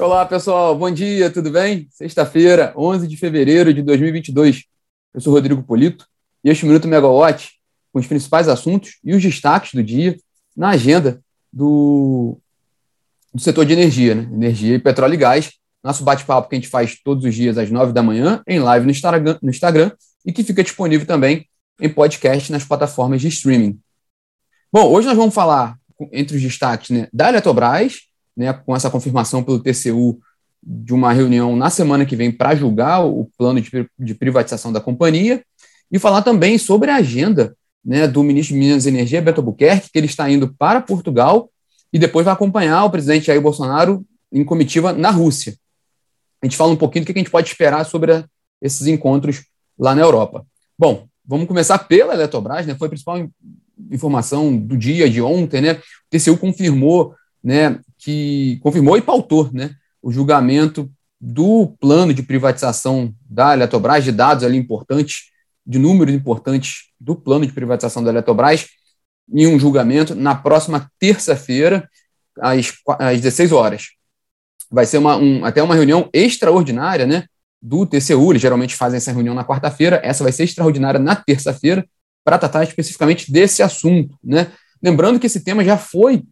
Olá, pessoal. Bom dia, tudo bem? Sexta-feira, 11 de fevereiro de 2022. Eu sou Rodrigo Polito e este Minuto Megawatt com os principais assuntos e os destaques do dia na agenda do, do setor de energia, né? Energia petróleo e gás. Nosso bate-papo que a gente faz todos os dias às 9 da manhã em live no Instagram, no Instagram e que fica disponível também em podcast nas plataformas de streaming. Bom, hoje nós vamos falar entre os destaques né, da Eletrobras, né, com essa confirmação pelo TCU de uma reunião na semana que vem para julgar o plano de, de, privatização da companhia, e falar também sobre a agenda né, do ministro de Minas e Energia, Beto Albuquerque, que ele está indo para Portugal e depois vai acompanhar o presidente Jair Bolsonaro em comitiva na Rússia. A gente fala um pouquinho do que a gente pode esperar sobre a, esses encontros lá na Europa. Bom, vamos começar pela Eletrobras, né? Foi a principal informação do dia de ontem, né? O TCU confirmou, né, que confirmou e pautou, né, o julgamento do plano de privatização da Eletrobras, de dados ali importantes, de números importantes do plano de privatização da Eletrobras, em um julgamento na próxima terça-feira, às, às 16 horas. Vai ser uma, um, até uma reunião extraordinária, né, do TCU, eles geralmente fazem essa reunião na quarta-feira, essa vai ser extraordinária na terça-feira, para tratar especificamente desse assunto, né? Lembrando que esse tema já foi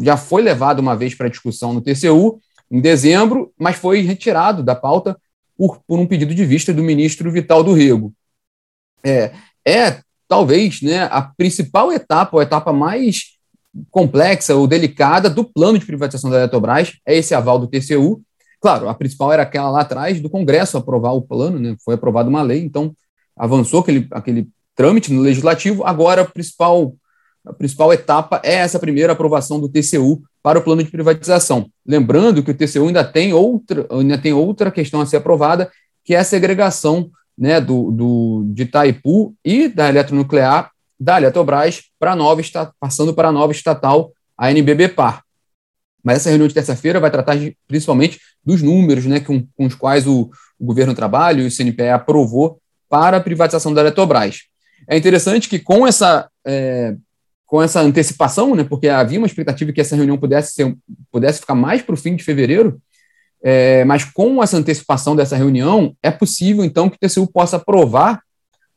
já foi levado uma vez para discussão no TCU em dezembro, mas foi retirado da pauta por, por um pedido de vista do ministro Vital do Rego. É, é talvez né, a principal etapa, a etapa mais complexa ou delicada do plano de privatização da Eletrobras, é esse aval do TCU. Claro, a principal era aquela lá atrás do Congresso aprovar o plano, né, foi aprovada uma lei, então avançou aquele, aquele trâmite no legislativo. Agora, a principal, a principal etapa é essa primeira aprovação do TCU para o plano de privatização. Lembrando que o TCU ainda tem outra, ainda tem outra questão a ser aprovada, que é a segregação né, do, do, de Itaipu e da eletronuclear da Eletrobras para nova passando para a nova estatal, a NBBPAR. Mas essa reunião de terça-feira vai tratar de, principalmente dos números né, com, com os quais o, o governo trabalha e o CNPE aprovou para a privatização da Eletrobras. É interessante que com essa, é, com essa antecipação, né, porque havia uma expectativa que essa reunião pudesse, ser, pudesse ficar mais para o fim de fevereiro, é, mas com essa antecipação dessa reunião, é possível, então, que o TCU possa aprovar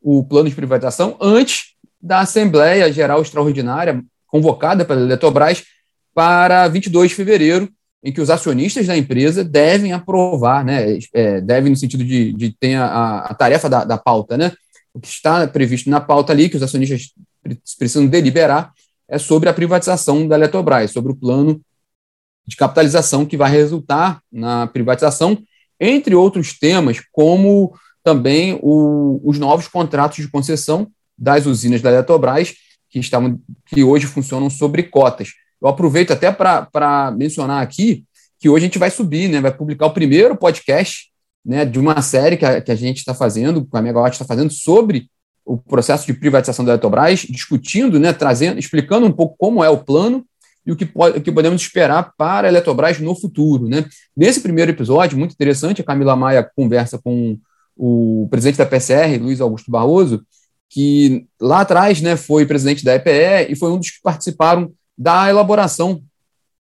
o plano de privatização antes da Assembleia Geral Extraordinária convocada pela Eletrobras para 22 de fevereiro, em que os acionistas da empresa devem aprovar, né, é, devem no sentido de, de ter a, a tarefa da, da pauta, né, o que está previsto na pauta ali, que os acionistas precisam deliberar, é sobre a privatização da Eletrobras, sobre o plano de capitalização que vai resultar na privatização, entre outros temas, como também o, os novos contratos de concessão das usinas da Eletrobras, que, estavam, que hoje funcionam sobre cotas. Eu aproveito até para mencionar aqui que hoje a gente vai subir, né, vai publicar o primeiro podcast né, de uma série que a, que a gente está fazendo, que a Megawatt está fazendo, sobre o processo de privatização da Eletrobras, discutindo, né, trazendo, explicando um pouco como é o plano e o que, pode, o que podemos esperar para a Eletrobras no futuro. Né. Nesse primeiro episódio, muito interessante, a Camila Maia conversa com o presidente da PCR, Luiz Augusto Barroso, que lá atrás né, foi presidente da EPE e foi um dos que participaram da elaboração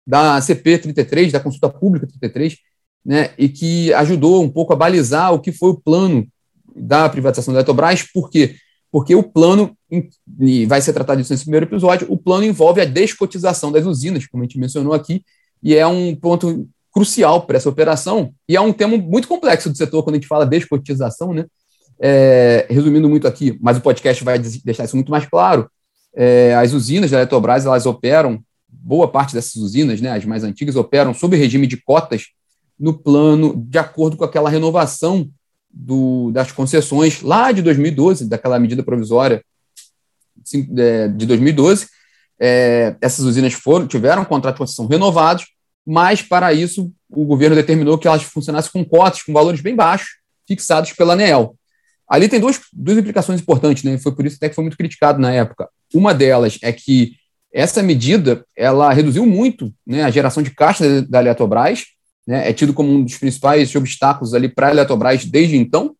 da CP 33, da consulta pública 33, né, e que ajudou um pouco a balizar o que foi o plano da privatização da Eletrobras, por quê? Porque o plano, e vai ser tratado disso nesse primeiro episódio, o plano envolve a descotização das usinas, como a gente mencionou aqui, e é um ponto crucial para essa operação, e é um tema muito complexo do setor quando a gente fala descotização, né? É, resumindo muito aqui, mas o podcast vai deixar isso muito mais claro. É, as usinas da Eletrobras, elas operam, boa parte dessas usinas, né, as mais antigas, operam sob regime de cotas no plano de acordo com aquela renovação do, das concessões lá de 2012, daquela medida provisória é, de 2012. É, essas usinas foram, tiveram contrato de concessão renovados, mas para isso o governo determinou que elas funcionassem com cotas, com valores bem baixos, fixados pela ANEEL. Ali tem duas, duas implicações importantes, né? Foi por isso até que foi muito criticado na época. Uma delas é que essa medida ela reduziu muito né, a geração de caixa da Eletrobras, né, é tido como um dos principais obstáculos ali para a Eletrobras desde então.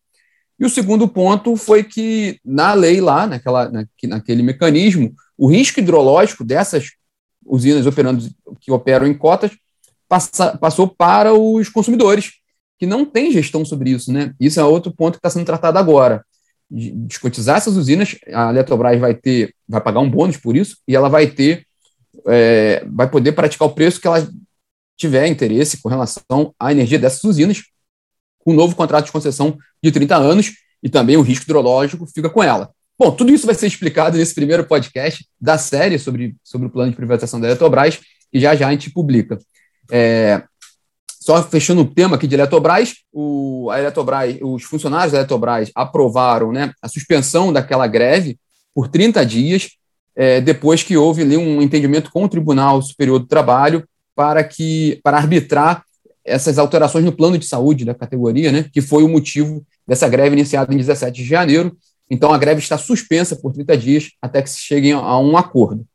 E o segundo ponto foi que, na lei lá, naquela, na, naquele mecanismo, o risco hidrológico dessas usinas operando, que operam em cotas passa, passou para os consumidores, que não tem gestão sobre isso. Né? Isso é outro ponto que está sendo tratado agora. Descotizar essas usinas, a Eletrobras vai ter, vai pagar um bônus por isso, e ela vai ter, é, vai poder praticar o preço que ela tiver interesse com relação à energia dessas usinas, com um novo contrato de concessão de 30 anos, e também o risco hidrológico fica com ela. Bom, tudo isso vai ser explicado nesse primeiro podcast da série sobre, sobre o plano de privatização da Eletrobras, que já já a gente publica. É, só fechando o tema aqui de Eletrobras, o, a Eletrobras, os funcionários da Eletrobras aprovaram né, a suspensão daquela greve por 30 dias, é, depois que houve ali um entendimento com o Tribunal Superior do Trabalho para, que, para arbitrar essas alterações no plano de saúde da categoria, né, que foi o motivo dessa greve iniciada em 17 de janeiro. Então, a greve está suspensa por 30 dias até que se cheguem a um acordo.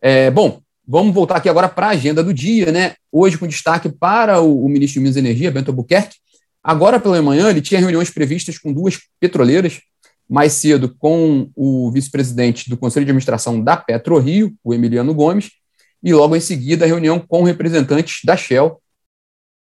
É, bom, vamos voltar aqui agora para a agenda do dia, né? Hoje, com destaque para o, o ministro de Minas e Energia, Bento Albuquerque. Agora pela manhã, ele tinha reuniões previstas com duas petroleiras, mais cedo com o vice-presidente do Conselho de Administração da PetroRio, o Emiliano Gomes, e logo em seguida a reunião com representantes da Shell,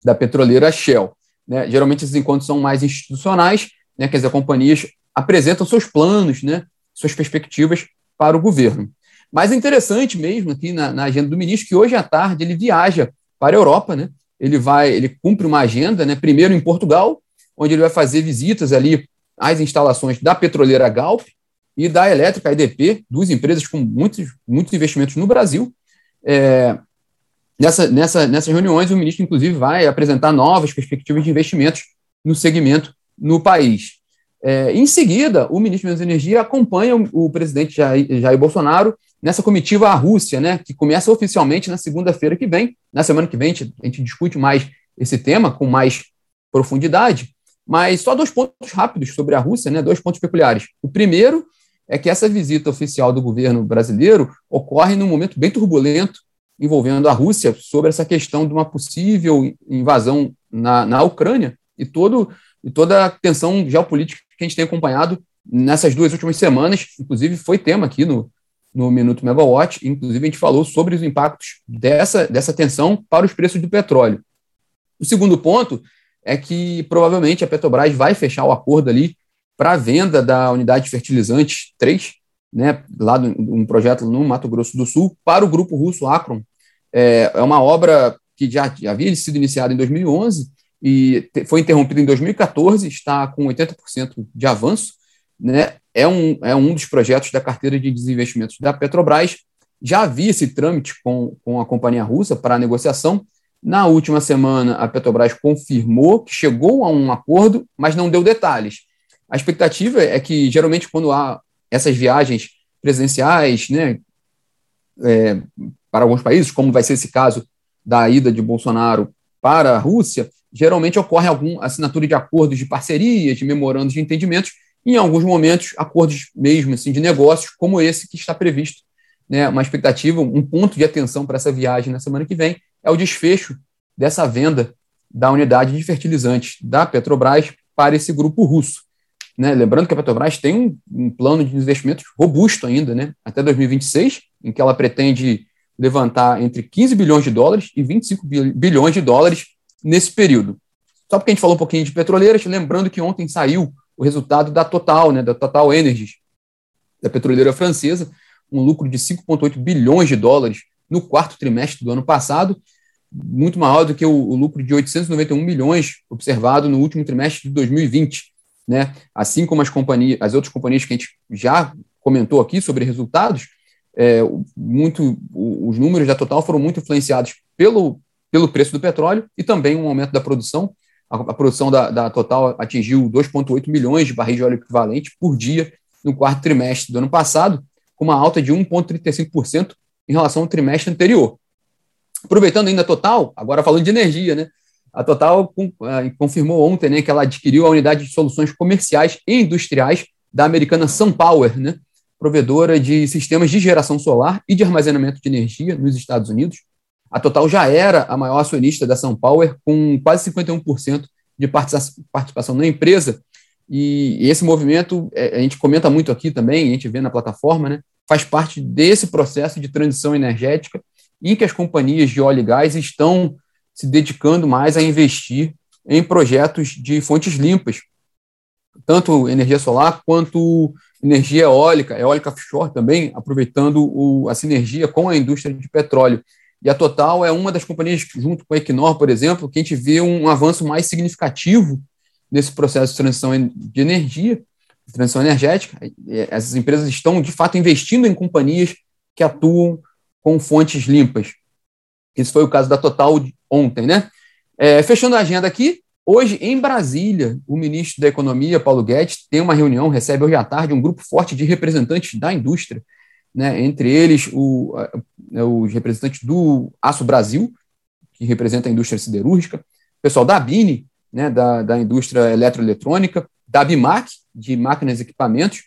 da petroleira Shell. Né? Geralmente esses encontros são mais institucionais, né? quer dizer, companhias apresentam seus planos, né, suas perspectivas para o governo. Mas é interessante mesmo aqui na, na, agenda do ministro que hoje à tarde ele viaja para a Europa, né? Ele vai, ele cumpre uma agenda, né? Primeiro em Portugal, onde ele vai fazer visitas ali às instalações da petroleira Galp e da elétrica EDP, duas empresas com muitos, muitos investimentos no Brasil. É, nessa, nessa, nessas reuniões, o ministro, inclusive, vai apresentar novas perspectivas de investimentos no segmento no país. É, em seguida, o ministro de Energia acompanha o, o presidente Jair, Jair, Bolsonaro nessa comitiva à Rússia, né, que começa oficialmente na segunda-feira que vem. Na semana que vem, a gente, a gente discute mais esse tema com mais profundidade, mas só dois pontos rápidos sobre a Rússia, né, dois pontos peculiares. O primeiro é que essa visita oficial do governo brasileiro ocorre num momento bem turbulento envolvendo a Rússia sobre essa questão de uma possível invasão na, na Ucrânia e todo e toda a tensão geopolítica que a gente tem acompanhado nessas duas últimas semanas, inclusive foi tema aqui no, no Minuto Megawatt, inclusive a gente falou sobre os impactos dessa, dessa tensão para os preços do petróleo. O segundo ponto é que provavelmente a Petrobras vai fechar o acordo ali para a venda da unidade de fertilizantes 3, né, lá do, um projeto no Mato Grosso do Sul, para o grupo russo Akron. É, é uma obra que já, já havia sido iniciada em 2011 e foi interrompido em 2014, está com 80% de avanço, né? É um, é um dos projetos da carteira de desinvestimentos da Petrobras. Já havia esse trâmite com, com a companhia russa para a negociação. Na última semana, a Petrobras confirmou que chegou a um acordo, mas não deu detalhes. A expectativa é que, geralmente, quando há essas viagens presidenciais, né, é, para alguns países, como vai ser esse caso da ida de Bolsonaro para a Rússia, geralmente ocorre alguma assinatura de acordos de parcerias, de memorandos de entendimentos, e em alguns momentos acordos mesmo assim de negócios, como esse que está previsto. Né, uma expectativa, um ponto de atenção para essa viagem na semana que vem é o desfecho dessa venda da unidade de fertilizantes da Petrobras para esse grupo russo. Né, lembrando que a Petrobras tem um, um plano de investimentos robusto ainda, né, até 2026, em que ela pretende levantar entre 15 bilhões de dólares e 25 bilhões de dólares nesse período. Só porque a gente falou um pouquinho de petroleiras, lembrando que ontem saiu o resultado da Total, né, da Total Energies, da petroleira francesa, um lucro de 5,8 bilhões de dólares no quarto trimestre do ano passado, muito maior do que o, o, lucro de 891 milhões observado no último trimestre de 2020. Né? Assim como as, companhias, as outras companhias que a gente já comentou aqui sobre resultados, é, muito, os números da Total foram muito influenciados pelo, pelo preço do petróleo e também um aumento da produção. A, a produção da, da, Total atingiu 2,8 milhões de barris de óleo equivalente por dia no quarto trimestre do ano passado, com uma alta de 1,35% em relação ao trimestre anterior. Aproveitando ainda a Total, agora falando de energia, né? A Total eh, confirmou ontem né, que ela adquiriu a unidade de soluções comerciais e industriais da americana SunPower, né, provedora de sistemas de geração solar e de armazenamento de energia nos Estados Unidos, a Total já era a maior acionista da São Power, com quase 51% de participação na empresa. E esse movimento, é, a gente comenta muito aqui também, a gente vê na plataforma, né, faz parte desse processo de transição energética em que as companhias de óleo e gás estão se dedicando mais a investir em projetos de fontes limpas, tanto energia solar quanto energia eólica, eólica offshore também, aproveitando o, a sinergia com a indústria de petróleo. E a Total é uma das companhias, junto com a Equinor, por exemplo, que a gente vê um avanço mais significativo nesse processo de transição de energia, de transição energética. Essas empresas estão, de fato, investindo em companhias que atuam com fontes limpas. Esse foi o caso da Total ontem, né? É, fechando a agenda aqui, hoje em Brasília, o ministro da Economia, Paulo Guedes, tem uma reunião, recebe hoje à tarde um grupo forte de representantes da indústria, né? entre eles o, né, os representantes do Aço Brasil, que representa a indústria siderúrgica, o pessoal da Bini, né, da, da indústria eletroeletrônica, da Bimac, de máquinas e equipamentos,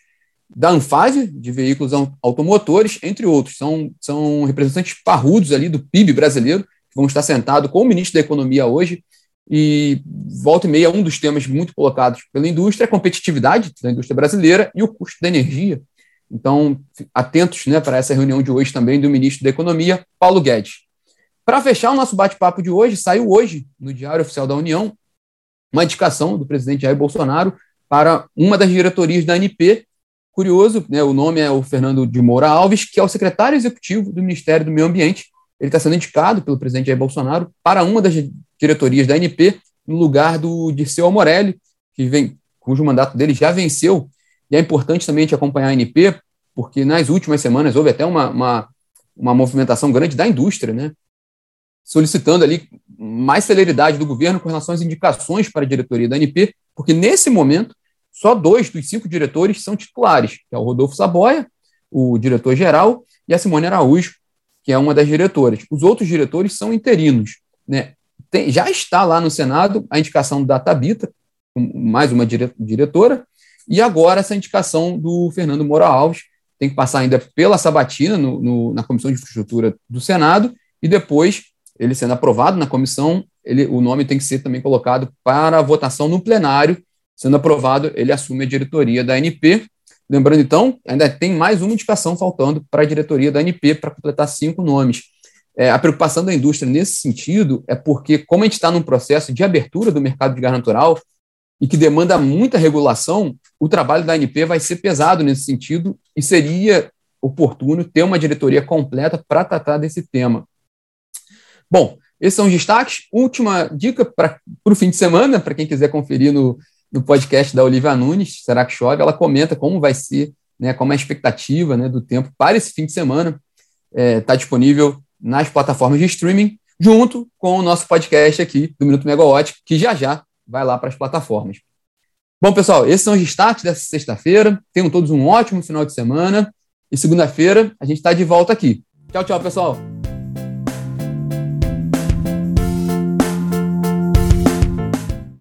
da Anfávia, de veículos automotores, entre outros. São, são representantes parrudos ali do PIB brasileiro, que vão estar sentados com o ministro da Economia hoje, e volta e meia, um dos temas muito colocados pela indústria é a competitividade da indústria brasileira e o custo da energia. Então, atentos né, para essa reunião de hoje também do ministro da Economia, Paulo Guedes. Para fechar o nosso bate-papo de hoje, saiu hoje, no Diário Oficial da União, uma indicação do presidente Jair Bolsonaro para uma das diretorias da ANP. Curioso, né, o nome é o Fernando de Moura Alves, que é o secretário executivo do Ministério do Meio Ambiente. Ele está sendo indicado pelo presidente Jair Bolsonaro para uma das diretorias da ANP, no lugar do Dirceu Amorelli, que vem, cujo mandato dele já venceu e é importante também gente acompanhar a ANP, porque nas últimas semanas houve até uma, uma, uma movimentação grande da indústria, né? solicitando ali mais celeridade do governo com relação às indicações para a diretoria da ANP, porque nesse momento só dois dos cinco diretores são titulares, que é o Rodolfo Saboia, o diretor-geral, e a Simone Araújo, que é uma das diretoras. Os outros diretores são interinos. Né? Tem, já está lá no Senado a indicação da Tabita, mais uma dire, diretora, e agora essa indicação do Fernando Moura Alves tem que passar ainda pela Sabatina no, no, na Comissão de Infraestrutura do Senado e depois, ele sendo aprovado na comissão, ele, o nome tem que ser também colocado para votação no plenário. Sendo aprovado, ele assume a diretoria da ANP. Lembrando, então, ainda tem mais uma indicação faltando para a diretoria da ANP para completar cinco nomes. É, a preocupação da indústria nesse sentido é porque, como a gente está num processo de abertura do mercado de gás natural, e que demanda muita regulação, o trabalho da ANP vai ser pesado nesse sentido e seria oportuno ter uma diretoria completa para tratar desse tema. Bom, esses são os destaques. Última dica para o fim de semana, para quem quiser conferir no, no podcast da Olivia Nunes, Será que Chove? Ela comenta como vai ser, né, como é a expectativa né, do tempo para esse fim de semana. Está é, tá disponível nas plataformas de streaming, junto com o nosso podcast aqui do Minuto Megawatt, que já já vai lá para as plataformas. Bom, pessoal, esses são os destaques dessa sexta-feira. Tenham todos um ótimo final de semana. E segunda-feira a gente está de volta aqui. Tchau, tchau, pessoal.